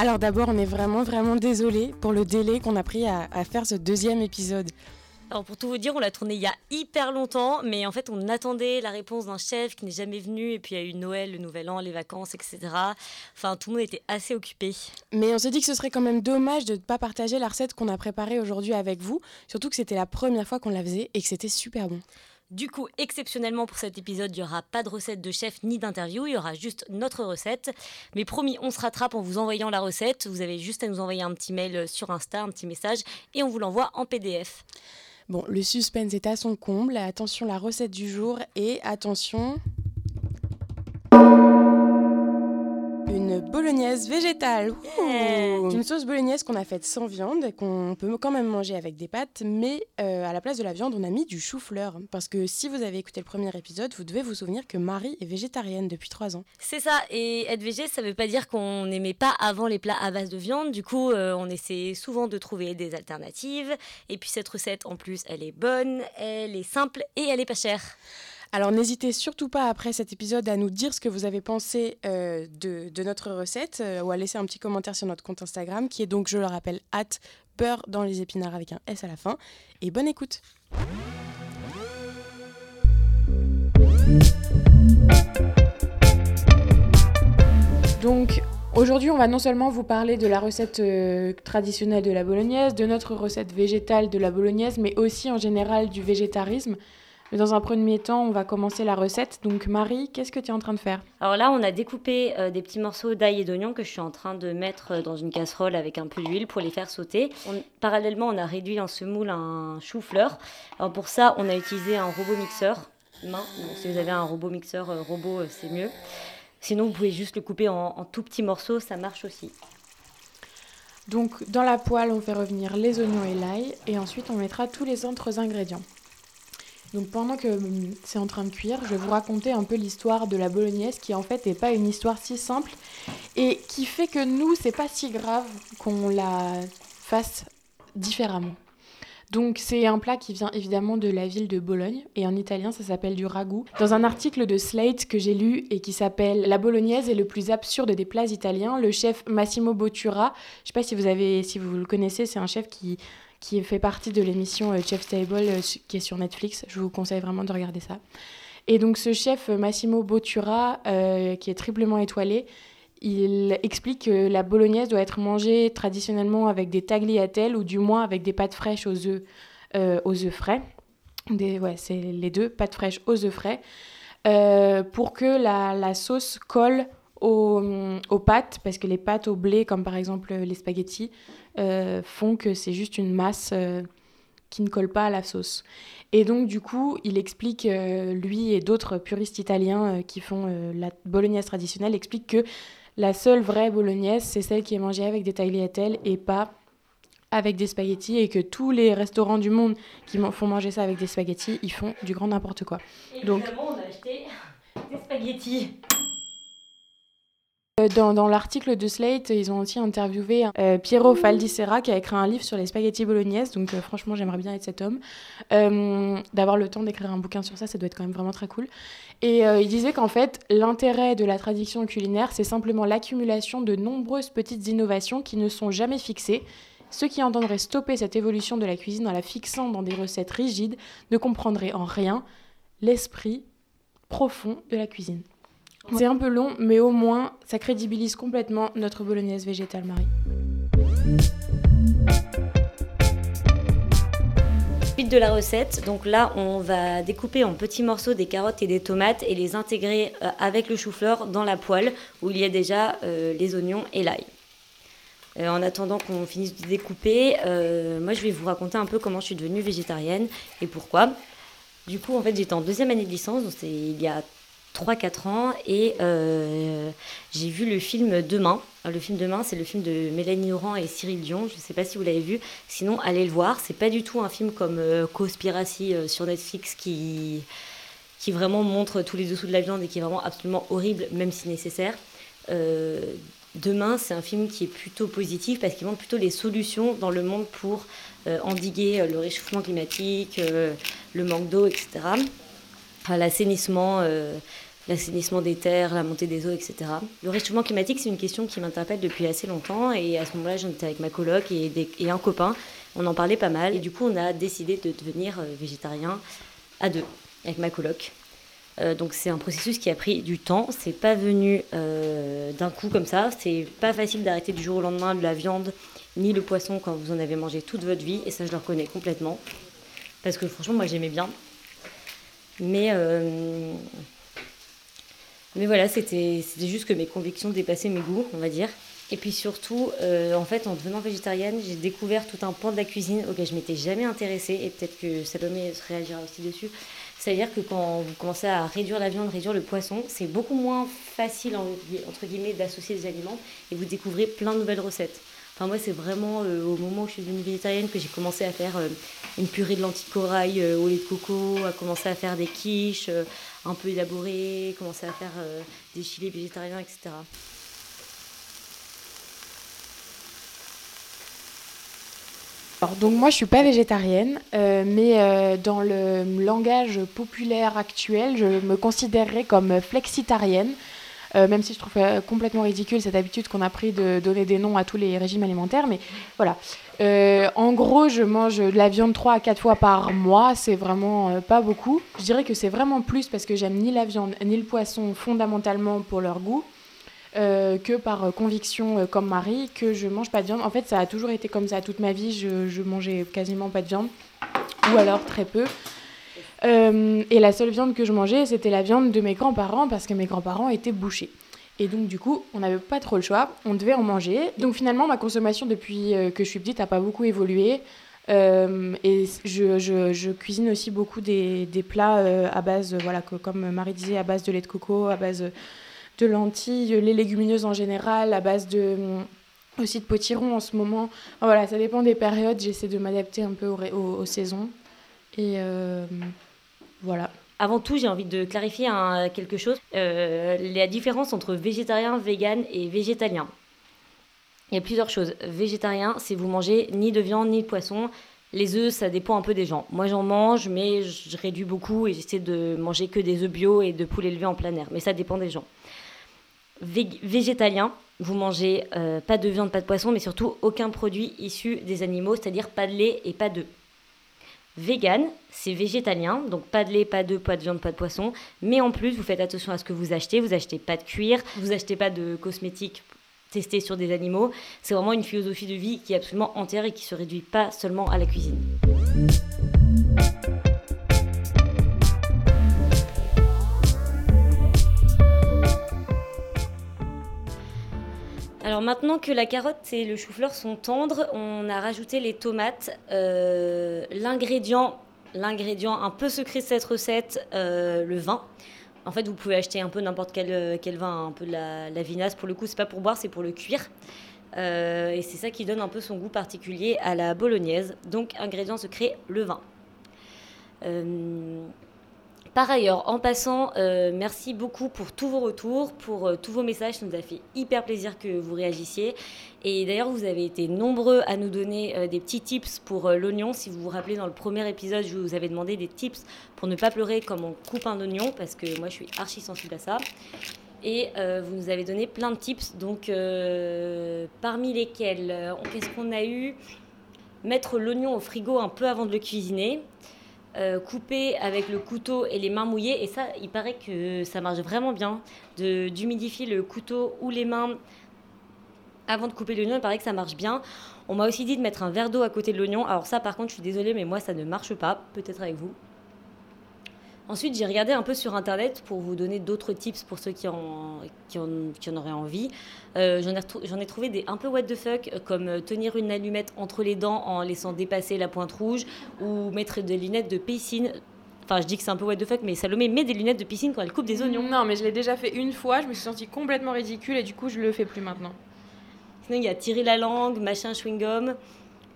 Alors d'abord, on est vraiment vraiment désolé pour le délai qu'on a pris à, à faire ce deuxième épisode. Alors pour tout vous dire, on l'a tourné il y a hyper longtemps, mais en fait on attendait la réponse d'un chef qui n'est jamais venu, et puis il y a eu Noël, le Nouvel An, les vacances, etc. Enfin tout le monde était assez occupé. Mais on s'est dit que ce serait quand même dommage de ne pas partager la recette qu'on a préparée aujourd'hui avec vous, surtout que c'était la première fois qu'on la faisait et que c'était super bon. Du coup, exceptionnellement pour cet épisode, il n'y aura pas de recette de chef ni d'interview, il y aura juste notre recette. Mais promis, on se rattrape en vous envoyant la recette. Vous avez juste à nous envoyer un petit mail sur Insta, un petit message, et on vous l'envoie en PDF. Bon, le suspense est à son comble. Attention, la recette du jour et attention. Une bolognaise végétale. Yeah. Une sauce bolognaise qu'on a faite sans viande, qu'on peut quand même manger avec des pâtes, mais euh, à la place de la viande, on a mis du chou-fleur. Parce que si vous avez écouté le premier épisode, vous devez vous souvenir que Marie est végétarienne depuis trois ans. C'est ça, et être végé, ça veut pas dire qu'on n'aimait pas avant les plats à base de viande. Du coup, euh, on essaie souvent de trouver des alternatives. Et puis cette recette, en plus, elle est bonne, elle est simple et elle est pas chère. Alors n'hésitez surtout pas après cet épisode à nous dire ce que vous avez pensé euh, de, notre recette euh, ou à laisser un petit commentaire sur notre compte Instagram qui est donc, je le rappelle, at beurre dans les épinards avec un S à la fin. Et bonne écoute Donc aujourd'hui on va non seulement vous parler de la recette euh, traditionnelle de la bolognaise, de notre recette végétale de la bolognaise, mais aussi en général du végétarisme. Mais dans un premier temps, on va commencer la recette. Donc Marie, qu'est-ce que tu es en train de faire? Alors là, on a découpé euh, des petits morceaux d'ail et d'oignon que je suis en train de mettre euh, dans une casserole avec un peu d'huile pour les faire sauter. On- parallèlement, on a réduit dans ce moule un chou-fleur. Alors pour ça, on a utilisé un robot mixeur main. Donc, si vous avez un robot mixeur euh, robot, euh, c'est mieux. Sinon, vous pouvez juste le couper en, en tout petits morceaux, ça marche aussi. Donc dans la poêle, on fait revenir les oignons et l'ail et ensuite on mettra tous les autres ingrédients. Donc pendant que hum, c'est en train de cuire, je vais vous raconter un peu l'histoire de la bolognaise qui en fait n'est pas une histoire si simple et qui fait que nous, c'est pas si grave qu'on la fasse différemment. Donc c'est un plat qui vient évidemment de la ville de Bologne et en italien ça s'appelle du ragoût. Dans un article de Slate que j'ai lu et qui s'appelle La bolognaise est le plus absurde des plats italiens, le chef Massimo Bottura, je sais pas si vous avez si vous le connaissez, c'est un chef qui qui fait partie de l'émission euh, Chef's Table euh, qui est sur Netflix. Je vous conseille vraiment de regarder ça. Et donc ce chef euh, Massimo Bottura qui est triplement étoilé, il explique que la bolognaise doit être mangée traditionnellement avec des tagliatelles ou du moins avec des pâtes fraîches aux œufs, aux œufs frais. Des, ouais, c'est les deux, pâtes fraîches aux œufs frais, pour que la, la sauce colle aux, aux pâtes, parce que les pâtes au blé, comme par exemple les spaghettis, euh, font que c'est juste une masse euh, qui ne colle pas à la sauce. Et donc du coup, il explique, euh, lui et d'autres puristes italiens euh, qui font euh, la bolognaise traditionnelle, expliquent que la seule vraie bolognaise, c'est celle qui est mangée avec des tagliatelles et pas avec des spaghettis et que tous les restaurants du monde qui font manger ça avec des spaghettis, ils font du grand n'importe quoi. Donc- Évidemment, on a acheté des spaghettis. Euh, Dans, l'article de Slate, ils ont aussi interviewé euh, Piero Faldissera qui a écrit un livre sur les spaghettis bolognaises. Donc euh, franchement, j'aimerais bien être cet homme. Euh, D'avoir le temps d'écrire un bouquin sur ça, ça doit être quand même vraiment très cool. Et il disait qu'en fait, l'intérêt de la tradition culinaire, c'est simplement l'accumulation de nombreuses petites innovations qui ne sont jamais fixées. Ceux qui entendraient stopper cette évolution de la cuisine en la fixant dans des recettes rigides ne comprendraient en rien l'esprit profond de la cuisine. C'est un peu long, mais au moins, ça crédibilise complètement notre bolognaise végétale, Marie. Suite de la recette, donc là on va découper en petits morceaux des carottes et des tomates et les intégrer euh, avec le chou-fleur dans la poêle où il y a déjà euh, les oignons et l'ail. Euh, en attendant qu'on finisse de découper, moi je vais vous raconter un peu comment je suis devenue végétarienne et pourquoi. Du coup en fait j'étais en deuxième année de licence, donc c'est il y a 3-4 ans et euh, j'ai vu le film Demain. Le film Demain, c'est le film de Mélanie Laurent et Cyril Dion. Je ne sais pas si vous l'avez vu. Sinon, allez le voir. C'est pas du tout un film comme euh, Conspiracy euh, sur Netflix qui, qui vraiment montre tous les dessous de la viande et qui est vraiment absolument horrible, même si nécessaire. Euh, Demain, c'est un film qui est plutôt positif parce qu'il montre plutôt les solutions dans le monde pour endiguer le réchauffement climatique, le manque d'eau, etc. Euh, l'assainissement des terres, la montée des eaux, etc. Le réchauffement climatique, c'est une question qui m'interpelle depuis assez longtemps et à ce moment-là, j'en étais avec ma coloc et, un copain. On en parlait pas mal et du coup, on a décidé de devenir végétarien à deux avec ma coloc. Euh, donc c'est un processus qui a pris du temps. C'est pas venu euh, d'un coup comme ça. C'est pas facile d'arrêter du jour au lendemain de la viande ni le poisson quand vous en avez mangé toute votre vie. Et ça, je le reconnais complètement. Parce que franchement, moi, j'aimais bien. Mais, euh, mais voilà, c'était juste que mes convictions dépassaient mes goûts, on va dire. Et puis surtout, en fait, en devenant végétarienne, j'ai découvert tout un pan de la cuisine auquel je m'étais jamais intéressée. Et peut-être que Salomé réagira aussi dessus. C'est-à-dire que quand vous commencez à réduire la viande, réduire le poisson, c'est beaucoup moins facile, entre guillemets, d'associer des aliments et vous découvrez plein de nouvelles recettes. Enfin, moi, c'est vraiment euh, au moment où je suis devenue végétarienne que j'ai commencé à faire euh, une purée de lentilles corail euh, au lait de coco, à commencer à faire des quiches un peu élaborées, commencer à faire des chilets végétariens, etc. donc moi je suis pas végétarienne, mais dans le langage populaire actuel, je me considérerais comme flexitarienne, euh, même si je trouve complètement ridicule cette habitude qu'on a pris de donner des noms à tous les régimes alimentaires. Mais voilà. en gros, je mange de la viande 3 à 4 fois par mois, c'est vraiment pas beaucoup. Je dirais que c'est vraiment plus parce que j'aime ni la viande ni le poisson fondamentalement pour leur goût. Euh, que par euh, conviction euh, comme Marie que je mange pas de viande. En fait, ça a toujours été comme ça toute ma vie. Je, je mangeais quasiment pas de viande ou alors très peu. Et la seule viande que je mangeais, c'était la viande de mes grands-parents parce que mes grands-parents étaient bouchés. Et donc, du coup, on n'avait pas trop le choix, on devait en manger. Donc, finalement, ma consommation depuis que je suis petite n'a pas beaucoup évolué. et je, je, cuisine aussi beaucoup des, des plats à base, voilà, comme Marie disait, à base de lait de coco, à base de lentilles, les légumineuses en général, à base de aussi de potiron en ce moment. Voilà, ça dépend des périodes. J'essaie de m'adapter un peu aux, saisons. Et euh, voilà. Avant tout, j'ai envie de clarifier quelque chose. Euh, la différence entre végétarien, vegan et végétalien. Il y a plusieurs choses. Végétarien, c'est vous mangez ni de viande ni de poisson. Les œufs, ça dépend un peu des gens. Moi, j'en mange, mais je réduis beaucoup et j'essaie de manger que des œufs bio et de poules élevées en plein air. Mais ça dépend des gens végétalien, vous mangez euh, pas de viande, pas de poisson, mais surtout aucun produit issu des animaux, c'est-à-dire pas de lait et pas d'œufs. Vegan, c'est végétalien, donc pas de lait, pas d'œufs, pas de viande, pas de poisson, mais en plus vous faites attention à ce que vous achetez, vous achetez pas de cuir, vous achetez pas de cosmétiques testés sur des animaux. C'est vraiment une philosophie de vie qui est absolument entière et qui se réduit pas seulement à la cuisine. Maintenant que la carotte et le chou-fleur sont tendres, on a rajouté les tomates. Euh, l'ingrédient, l'ingrédient un peu secret de cette recette, euh, le vin. En fait, vous pouvez acheter un peu n'importe quel, euh, quel vin, un peu de la, vinasse. Pour le coup, c'est pas pour boire, c'est pour le cuire. et c'est ça qui donne un peu son goût particulier à la bolognaise. Donc, ingrédient secret, le vin. Par ailleurs, en passant, euh, merci beaucoup pour tous vos retours, pour euh, tous vos messages. Ça nous a fait hyper plaisir que vous réagissiez. Et d'ailleurs, vous avez été nombreux à nous donner euh, des petits tips pour l'oignon. Si vous vous rappelez, dans le premier épisode, je vous avais demandé des tips pour ne pas pleurer comme on coupe un oignon, parce que moi, je suis archi sensible à ça. Et vous nous avez donné plein de tips. Donc, parmi lesquels, qu'est-ce qu'on a eu? Mettre l'oignon au frigo un peu avant de le cuisiner. Euh, couper avec le couteau et les mains mouillées. Et ça, il paraît que ça marche vraiment bien. D'humidifier le couteau ou les mains avant de couper l'oignon, il paraît que ça marche bien. On m'a aussi dit de mettre un verre d'eau à côté de l'oignon. Alors ça, par contre, je suis désolée, mais moi, ça ne marche pas. Peut-être avec vous. Ensuite, j'ai regardé un peu sur Internet pour vous donner d'autres tips pour ceux qui en, qui en, auraient envie. Euh, J'en ai, ai, trouvé des un peu what the fuck, comme euh, tenir une allumette entre les dents en laissant dépasser la pointe rouge, ou mettre des lunettes de piscine. Enfin, je dis que c'est un peu what the fuck, mais Salomé met des lunettes de piscine quand elle coupe des oignons. Non, mais je l'ai déjà fait une fois, je me suis sentie complètement ridicule et du coup, je le fais plus maintenant. Sinon, il y a tirer la langue, machin chewing-gum.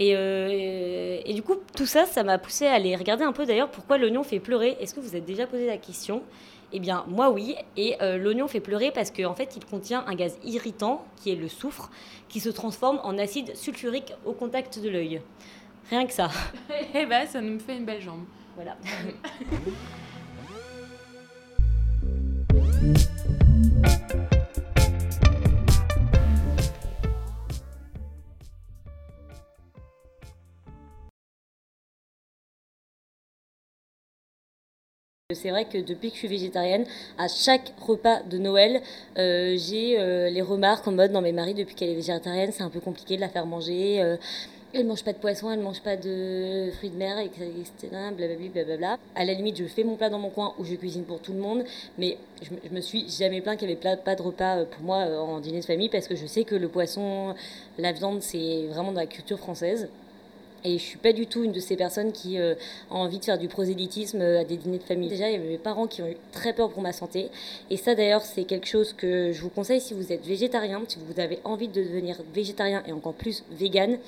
Euh, et, du coup, tout ça, ça m'a poussé à aller regarder un peu d'ailleurs pourquoi l'oignon fait pleurer. Est-ce que vous êtes déjà posé la question? Eh bien, moi oui. Et euh, l'oignon fait pleurer parce qu'en fait, il contient un gaz irritant qui est le soufre, qui se transforme en acide sulfurique au contact de l'œil. Rien que ça. eh ben, ça nous fait une belle jambe. Voilà. C'est vrai que depuis que je suis végétarienne, à chaque repas de Noël, euh, j'ai euh, les remarques en mode non mais Marie depuis qu'elle est végétarienne c'est un peu compliqué de la faire manger. Euh, elle mange pas de poisson, elle mange pas de fruits de mer, etc. Blablabla. À la limite, je fais mon plat dans mon coin où je cuisine pour tout le monde, mais je, je me suis jamais plaint qu'il y avait pas de repas pour moi en dîner de famille parce que je sais que le poisson, la viande, c'est vraiment dans la culture française. Et je suis pas du tout une de ces personnes qui euh, a envie de faire du prosélytisme euh, à des dîners de famille. Déjà, il y avait mes parents qui ont eu très peur pour ma santé. Et ça, d'ailleurs, c'est quelque chose que je vous conseille si vous êtes végétarien, si vous avez envie de devenir végétarien et encore plus vegan.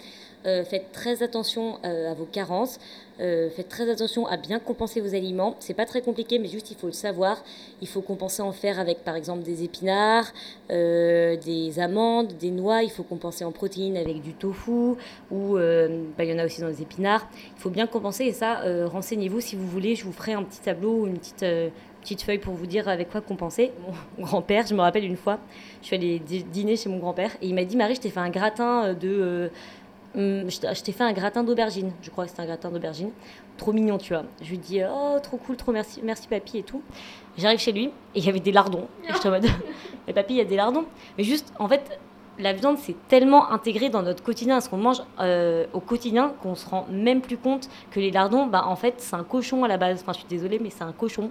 Euh, faites très attention à vos carences. faites très attention à bien compenser vos aliments. C'est pas très compliqué, mais juste il faut le savoir. Il faut compenser en fer avec par exemple des épinards, des amandes, des noix. Il faut compenser en protéines avec du tofu ou bah, il y en a aussi dans les épinards. Il faut bien compenser et ça, euh, renseignez-vous si vous voulez. Je vous ferai un petit tableau ou une petite, euh, petite feuille pour vous dire avec quoi compenser. Mon grand-père, je me rappelle une fois, je suis allée dîner chez mon grand-père et il m'a dit Marie, je t'ai fait un gratin euh, de. Hum, je t'ai fait un gratin d'aubergine, je crois que c'était un gratin d'aubergine. Trop mignon, tu vois. Je lui dis Oh, trop cool, trop merci, merci papy et tout. J'arrive chez lui et il y avait des lardons. Et je suis en mode Mais papy, il y a des lardons. Mais juste, en fait, la viande, c'est tellement intégré dans notre quotidien, ce qu'on mange euh, au quotidien, qu'on se rend même plus compte que les lardons, bah, en fait, c'est un cochon à la base. Enfin, je suis désolée, mais c'est un cochon.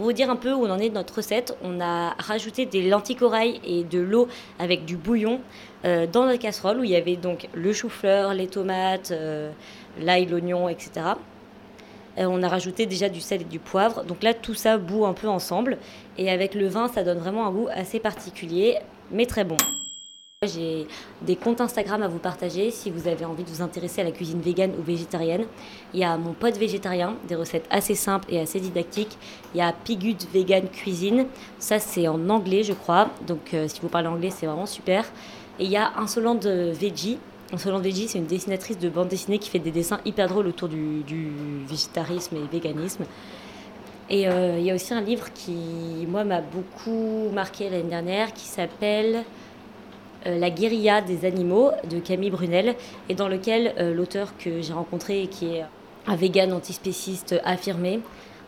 Pour vous dire un peu où on en est de notre recette, on a rajouté des lentilles corail et de l'eau avec du bouillon euh, dans notre casserole où il y avait donc le chou-fleur, les tomates, euh, l'ail, l'oignon, etc. Euh, on a rajouté déjà du sel et du poivre. Donc là, tout ça bout un peu ensemble. Et avec le vin, ça donne vraiment un goût assez particulier, mais très bon. J'ai des comptes Instagram à vous partager si vous avez envie de vous intéresser à la cuisine végane ou végétarienne. Il y a mon pote végétarien, des recettes assez simples et assez didactiques. Il y a Pigut Vegan Cuisine, ça c'est en anglais je crois, donc euh, si vous parlez anglais c'est vraiment super. Et il y a Insolente Veggie, Solon Deji, c'est une dessinatrice de bande dessinée qui fait des dessins hyper drôles autour du, végétarisme et véganisme. Et euh, il y a aussi un livre qui, moi, m'a beaucoup marqué l'année dernière, qui s'appelle La guérilla des animaux de Camille Brunel, et dans lequel euh, l'auteur que j'ai rencontré, qui est un vegan antispéciste affirmé,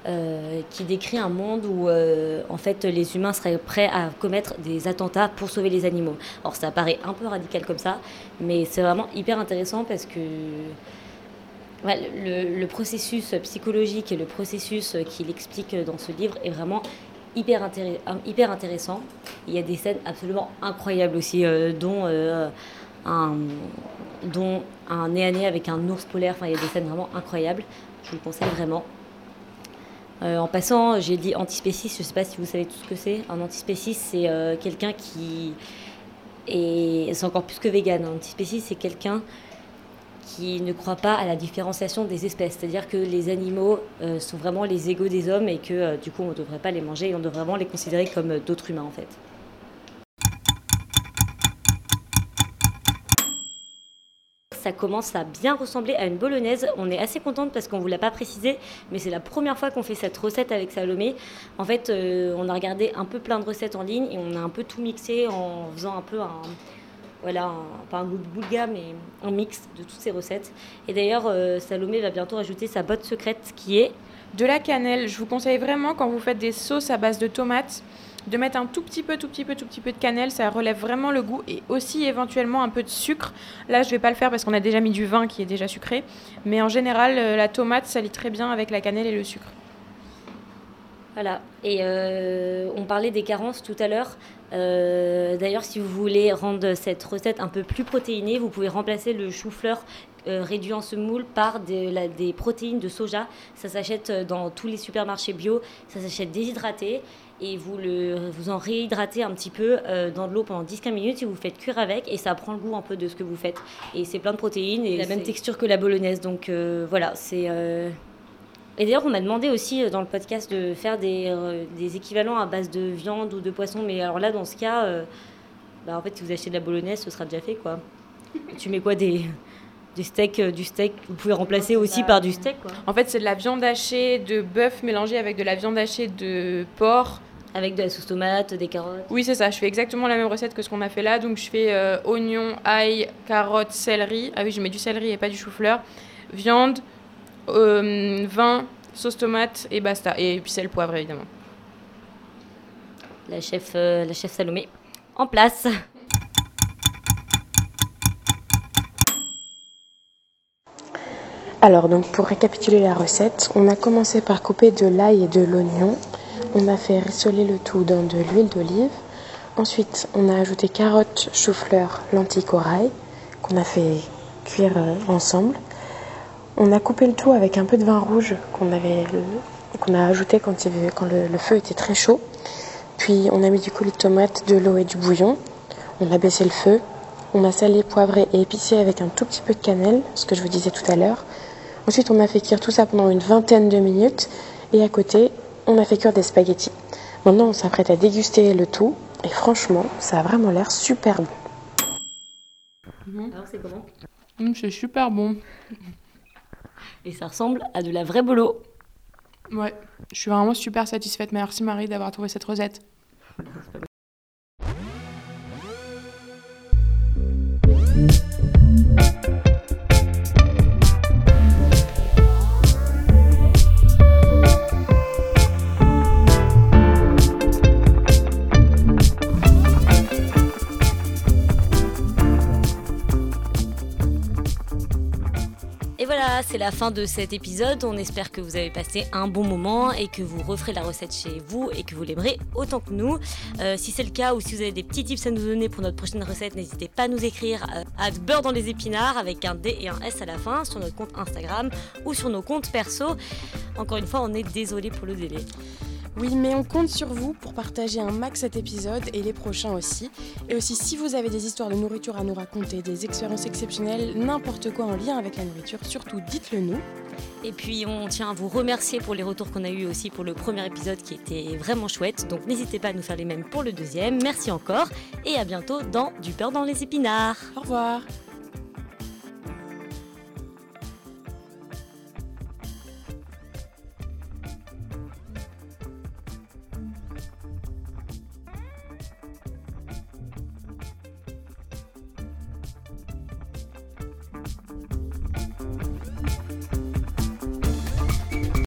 euh, qui décrit un monde où euh, en fait les humains seraient prêts à commettre des attentats pour sauver les animaux. Alors ça paraît un peu radical comme ça, mais c'est vraiment hyper intéressant parce que le, processus psychologique et le processus qu'il explique dans ce livre est vraiment hyper, hyper intéressant. Il y a des scènes absolument incroyables aussi, euh, dont un dont un nez à nez avec un ours polaire. Enfin, il y a des scènes vraiment incroyables. Je vous le conseille vraiment. Euh, en passant, j'ai dit antispéciste, je ne sais pas si vous savez tout ce que c'est. Un antispéciste, c'est euh, quelqu'un qui est. C'est encore plus que vegan. Un antispéciste, c'est quelqu'un qui ne croit pas à la différenciation des espèces. C'est-à-dire que les animaux euh, sont vraiment les égaux des hommes et que du coup, on ne devrait pas les manger et on devrait vraiment les considérer comme d'autres humains en fait. ça commence à bien ressembler à une bolognaise. On est assez contente parce qu'on ne vous l'a pas précisé, mais c'est la première fois qu'on fait cette recette avec Salomé. En fait, euh, on a regardé un peu plein de recettes en ligne et on a un peu tout mixé en faisant un peu un, voilà, pas un goût de boulga, mais un mix de toutes ces recettes. Et d'ailleurs, euh, Salomé va bientôt ajouter sa botte secrète qui est de la cannelle. Je vous conseille vraiment quand vous faites des sauces à base de tomates de mettre un tout petit peu, tout petit peu, tout petit peu de cannelle, ça relève vraiment le goût et aussi éventuellement un peu de sucre. Là, je vais pas le faire parce qu'on a déjà mis du vin qui est déjà sucré, mais en général, euh, la tomate, ça lit très bien avec la cannelle et le sucre. Voilà. Et euh, on parlait des carences tout à l'heure. Euh, d'ailleurs, si vous voulez rendre cette recette un peu plus protéinée, vous pouvez remplacer le chou-fleur réduit en semoule par des, des protéines de soja. Ça s'achète dans tous les supermarchés bio. Ça s'achète déshydraté et vous, le, vous en réhydratez un petit peu euh, dans de l'eau pendant 10-15 minutes et vous faites cuire avec et ça prend le goût un peu de ce que vous faites. Et c'est plein de protéines et la même texture que la bolognaise. Donc euh, voilà, c'est... Euh, et d'ailleurs, on m'a demandé aussi dans le podcast de faire des, des, équivalents à base de viande ou de poisson. Mais alors là, dans ce cas, bah, en fait, si vous achetez de la bolognaise, ce sera déjà fait, quoi. tu mets quoi des, du steak, euh, du steak, vous pouvez remplacer aussi par du steak. Quoi. En fait, c'est de la viande hachée de bœuf mélangée avec de la viande hachée de porc. Avec de la sauce tomate, des carottes. Oui, c'est ça. Je fais exactement la même recette que ce qu'on a fait là. Donc, je fais euh, oignon, ail, carottes, céleri. Ah oui, je mets du céleri et pas du chou-fleur. Viande, euh, vin, sauce tomate et basta. Et puis sel, poivre, évidemment. La chef, euh, la chef Salomé, en place. Alors donc pour récapituler la recette, on a commencé par couper de l'ail et de l'oignon. On a fait rissoler le tout dans de l'huile d'olive. Ensuite, on a ajouté carottes, chou-fleur, lentilles corail qu'on a fait cuire euh, ensemble. On a coupé le tout avec un peu de vin rouge qu'on avait qu'on a ajouté quand, il, quand le, le, feu était très chaud. Puis on a mis du coulis de tomate, de l'eau et du bouillon. On a baissé le feu. On a salé, poivré et épicé avec un tout petit peu de cannelle, ce que je vous disais tout à l'heure. Ensuite, on a fait cuire tout ça pendant une vingtaine de minutes. Et à côté, on a fait cuire des spaghettis. Maintenant, on s'apprête à déguster le tout. Et franchement, ça a vraiment l'air super bon. Mmh. Alors, c'est comment? Mmh, C'est super bon. Et ça ressemble à de la vraie bolo. Ouais, je suis vraiment super satisfaite. Merci Marie d'avoir trouvé cette recette. C'est la fin de cet épisode. On espère que vous avez passé un bon moment et que vous referez la recette chez vous et que vous l'aimerez autant que nous. Euh, si c'est le cas ou si vous avez des petits tips à nous donner pour notre prochaine recette, n'hésitez pas à nous écrire à beurre dans les épinards avec un D et un S à la fin sur notre compte Instagram ou sur nos comptes perso. Encore une fois, on est désolé pour le délai. Oui, mais on compte sur vous pour partager un max cet épisode et les prochains aussi. Et aussi, si vous avez des histoires de nourriture à nous raconter, des expériences exceptionnelles, n'importe quoi en lien avec la nourriture, surtout dites-le nous. Et puis, on tient à vous remercier pour les retours qu'on a eu aussi pour le premier épisode qui était vraiment chouette. Donc, n'hésitez pas à nous faire les mêmes pour le deuxième. Merci encore et à bientôt dans Du beurre dans les épinards. Au revoir.